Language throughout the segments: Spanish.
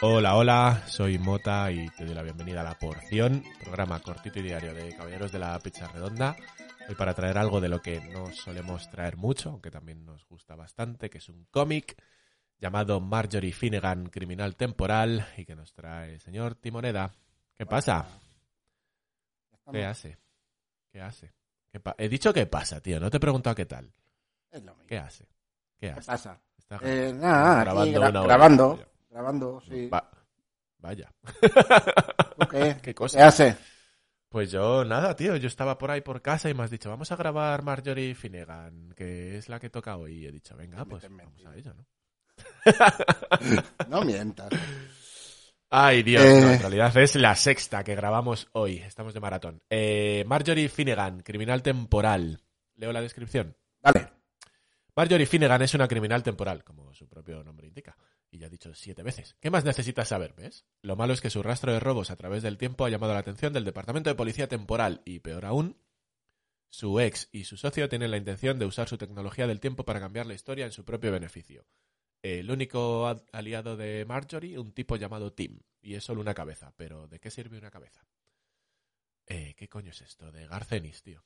Hola, hola, soy Mota y te doy la bienvenida a La Porción, programa cortito y diario de Caballeros de la Pizza Redonda. Hoy para traer algo de lo que no solemos traer mucho, aunque también nos gusta bastante, que es un cómic llamado Marjorie Finnegan, Criminal Temporal, y que nos trae el señor Timoneda. ¿Qué pasa? ¿Qué hace? ¿Qué hace? ¿Qué He dicho qué pasa, tío, no te he preguntado qué tal. Es lo mismo. ¿Qué hace? ¿Qué ¿Qué hace? pasa? Está Eh, nada, aquí grabando gra- una hora. grabando, grabando, sí. Va- Vaya. ¿Tú qué? Qué cosa. ¿Qué hace? Pues yo, nada, tío, yo estaba por ahí por casa y me has dicho, vamos a grabar Marjorie Finnegan, que es la que toca hoy. Y he dicho, venga, pues vamos a ello, ¿no? No mientas. Ay, Dios, Eh. no, en realidad es la sexta que grabamos hoy. Estamos de maratón. Eh, Marjorie Finnegan, criminal temporal. Leo la descripción. Marjorie Finnegan es una criminal temporal, como su propio nombre indica. Y ya he dicho siete veces. ¿Qué más necesitas saber, ves? Lo malo es que su rastro de robos a través del tiempo ha llamado la atención del Departamento de Policía Temporal y, peor aún, su ex y su socio tienen la intención de usar su tecnología del tiempo para cambiar la historia en su propio beneficio. El único ad- aliado de Marjorie, un tipo llamado Tim, y es solo una cabeza. Pero ¿de qué sirve una cabeza? Eh, ¿Qué coño es esto? De Garcenis, tío.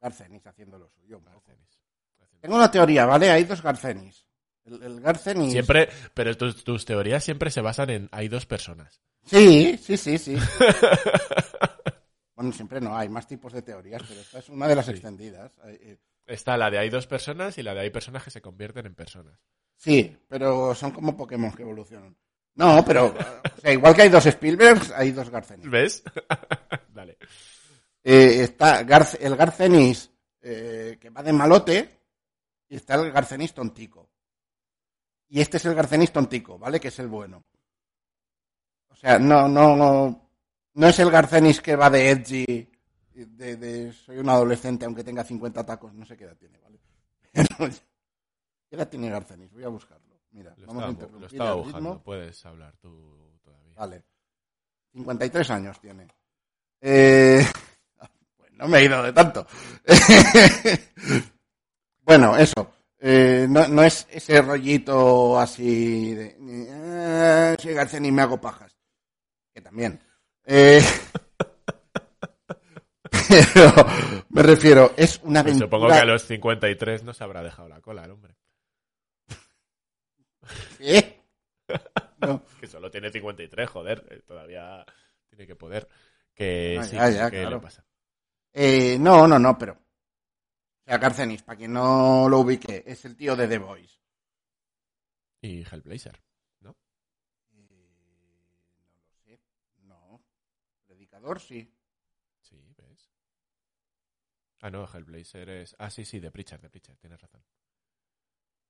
Garcenis haciendo lo suyo. Garcenis. Tengo una teoría, ¿vale? Hay dos Garcenis. El, el Garcenis... Siempre, pero tus, tus teorías siempre se basan en hay dos personas. Sí, sí, sí, sí. bueno, siempre no, hay más tipos de teorías, pero esta es una de las Sí. extendidas. Eh, Está la de hay dos personas y la de hay personas que se convierten en personas. Sí, pero son como Pokémon que evolucionan. No, pero... o sea, igual que hay dos Spielbergs, hay dos Garcenis. ¿Ves? Dale. Eh, está Garce- el Garcenis eh, que va de malote y está el Garcenis tontico. Y este es el Garcenis tontico, ¿vale? Que es el bueno. O sea, no, no, no, no es el Garcenis que va de edgy, de, de soy un adolescente aunque tenga 50 tacos, no sé qué edad tiene, ¿vale? ¿Qué edad tiene Garcenis? Voy a buscarlo. Mira, Lo vamos a estaba, lo interrumpir estaba buscando. Puedes hablar tú todavía. Vale. 53 años tiene. Eh, pues no me he ido de tanto. bueno, eso. Eh, no, no es ese rollito así de... Eh, soy García y me hago pajas. Que también. Eh, pero me refiero, es una Pues aventura... supongo que a los 53 no se habrá dejado la cola el hombre. ¿Qué? No. Que solo tiene 53, joder. eh, Todavía tiene que poder. Que Ah, sí, ya, ya, ¿qué claro. le pasa? Eh, no, no, no, pero... Garcenis, para quien no lo ubique, es el tío de The Voice. Y Hellblazer. Eh, no lo sé. No. Predicador, sí. Sí, ¿ves? Ah, no, Hellblazer es... Ah, sí, sí, de Preacher, de Preacher, tienes razón.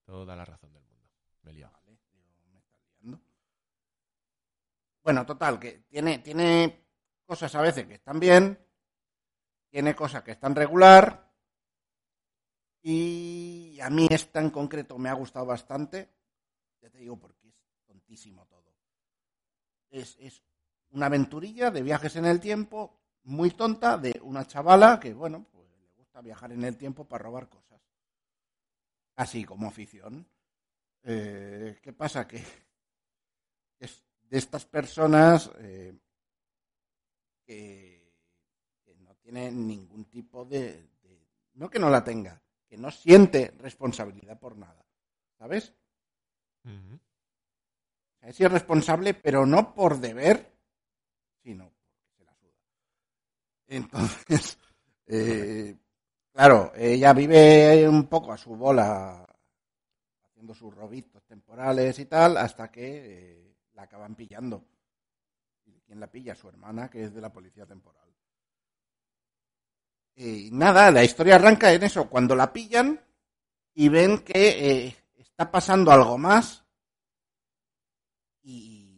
Toda la razón del mundo. Me he liado. Vale, digo, me está liando. Bueno, total, que tiene, tiene cosas a veces que están bien, tiene cosas que están regular, y a mí esta en concreto me ha gustado bastante. Ya te digo porque es tontísimo todo. Es, es una aventurilla de viajes en el tiempo muy tonta de una chavala que, bueno, pues le gusta viajar en el tiempo para robar cosas. Así como afición. Eh, ¿Qué pasa? Que es de estas personas eh, que, no tienen ningún tipo de, de- No que no la tenga, que no siente responsabilidad por nada. ¿Sabes? Es irresponsable, pero no por deber, sino porque se la suda. Entonces, eh, claro, ella vive un poco a su bola, haciendo sus robitos temporales y tal, hasta que eh, la acaban pillando. ¿Y quién la pilla? Su hermana, que es de la policía temporal. Nada, la historia arranca en eso, cuando la pillan y ven que eh, está pasando algo más y,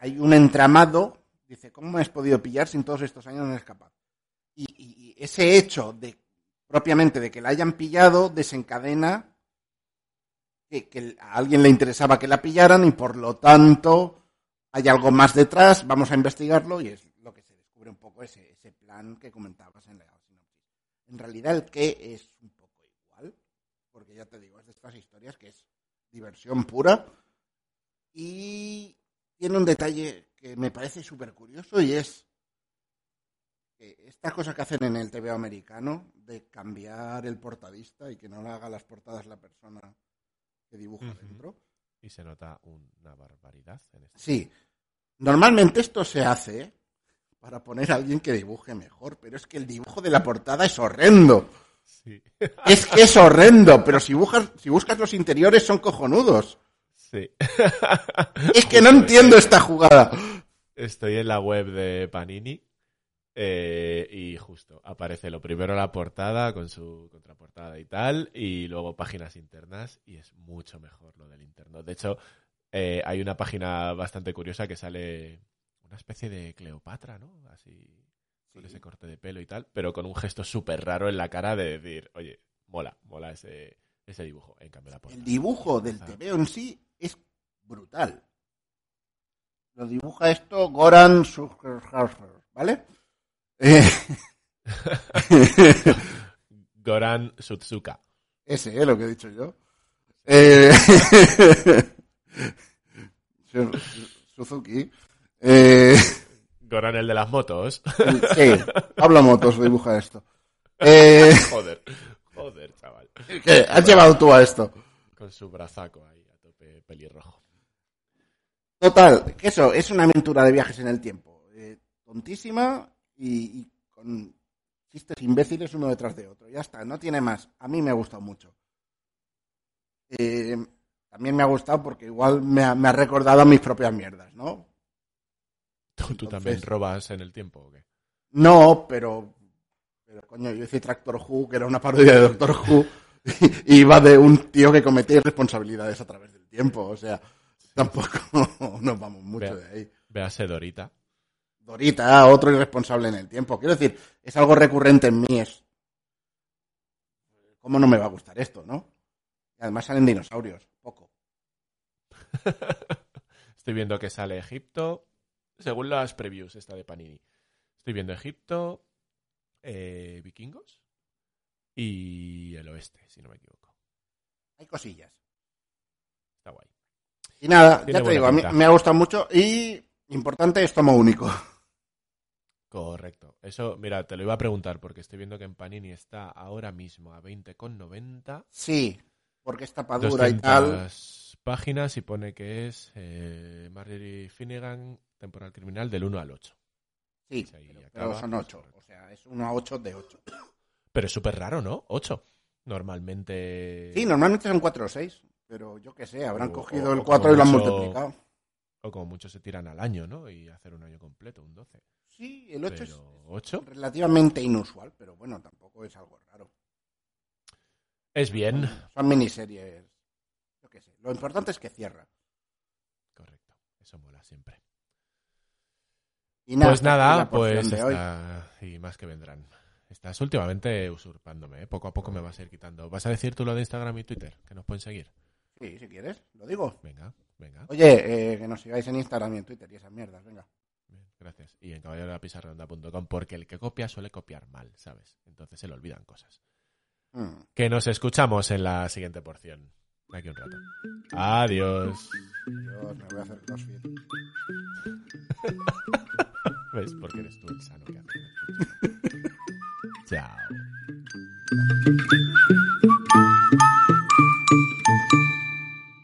hay un entramado. Dice, ¿cómo me has podido pillar sin todos estos años en escapar? Y, y- ese hecho de propiamente de que la hayan pillado desencadena que, a alguien le interesaba que la pillaran y por lo tanto hay algo más detrás, vamos a investigarlo y es lo que se descubre un poco ese, ese plan que comentabas en la. En realidad el qué es un poco igual, porque ya te digo, es de estas historias que es diversión pura y tiene un detalle que me parece súper curioso y es que esta cosa que hacen en el TV americano de cambiar el portadista y que no le haga las portadas la persona que dibuja dentro. Y se nota una barbaridad en este. Sí, normalmente esto se hace para poner a alguien que dibuje mejor, pero es que el dibujo de la portada es horrendo. Sí. Es que es horrendo, pero si, buscas, si buscas los interiores son cojonudos. Sí. Es que no entiendo esta jugada. Estoy en la web de Panini eh, y justo aparece lo primero la portada con su contraportada y tal, y luego páginas internas y es mucho mejor lo del interno. De hecho, eh, hay una página bastante curiosa que sale una especie de Cleopatra, ¿no? Así con ese corte de pelo y tal, pero con un gesto súper raro en la cara de decir, oye, mola, mola ese, ese dibujo. En cambio, la portada. El dibujo del TVO en sí es brutal. Lo dibuja esto Goran Sucherharfer, ¿vale? Eh, Goran Sutsuka. ese es lo que he dicho yo. Eh, Su- Suzuki. Eh, Goran el de las motos. sí, Pablo Motos dibuja esto. Eh, Joder, joder, chaval. ¿Qué? ¿Has llevado tú a esto? Con su brazaco ahí a tope pelirrojo. Total, que eso es una aventura de viajes en el tiempo. eh, tontísima y, y con chistes imbéciles uno detrás de otro. Ya está, no tiene más. A mí me ha gustado mucho. Eh, también me ha gustado porque igual me ha, me ha recordado a mis propias mierdas, ¿no? ¿Tú, también robas en el tiempo o qué? No, pero, pero coño, yo hice Tractor Who, que era una parodia de Doctor Who, y iba de un tío que cometía irresponsabilidades a través del tiempo. O sea, tampoco nos vamos mucho de ahí. Véase Dorita. Dorita, otro irresponsable en el tiempo. Quiero decir, es algo recurrente en mí. Es... ¿Cómo no me va a gustar esto, no? Y además salen dinosaurios, poco. Estoy viendo que sale Egipto, según las previews esta de Panini. Estoy viendo Egipto, eh, vikingos y el oeste, si no me equivoco. Hay cosillas. Está guay. Y nada, Tiene ya te digo, a mí me ha gustado mucho y importante es tomo único. Correcto. Eso, mira, te lo iba a preguntar porque estoy viendo que en Panini está ahora mismo a 20,90. Sí, porque es tapadura y tal. 200 páginas y pone que es eh, Marjorie Finnegan, temporal criminal del 1 al 8. Sí, pero, acaba, pero son pues, 8. correcto. O sea, es 1 a 8 de 8. Pero es súper raro, ¿no? 8. Normalmente... Sí, normalmente son 4 o 6. Pero yo qué sé, habrán O- cogido o- el o 4 como y lo han mucho- multiplicado. O como muchos se tiran al año, ¿no? Y hacer un año completo, un 12. Sí, el 8 es Pero 8 relativamente inusual, pero bueno, tampoco es algo raro. Es bien. Son miniseries. Yo qué sé. Lo importante es que cierra. Correcto. Eso mola siempre. Y nada, pues nada, pues está... Y más que vendrán. Estás últimamente usurpándome, ¿eh? Poco a poco me vas a ir quitando. ¿Vas a decir tú lo de Instagram y Twitter? Que nos pueden seguir. Sí, si quieres, lo digo. Venga, venga. Oye, eh, que nos sigáis en Instagram y en Twitter y esas mierdas, venga. Bien, gracias. Y en caballerodelaspisarredonda.com porque el que copia suele copiar mal, ¿sabes? Entonces se le olvidan cosas. Mm. Que nos escuchamos en la siguiente porción. Aquí un rato. Adiós. Dios, me voy a hacer crossfit. ¿Ves? Porque eres tú el sano que hace. Chao.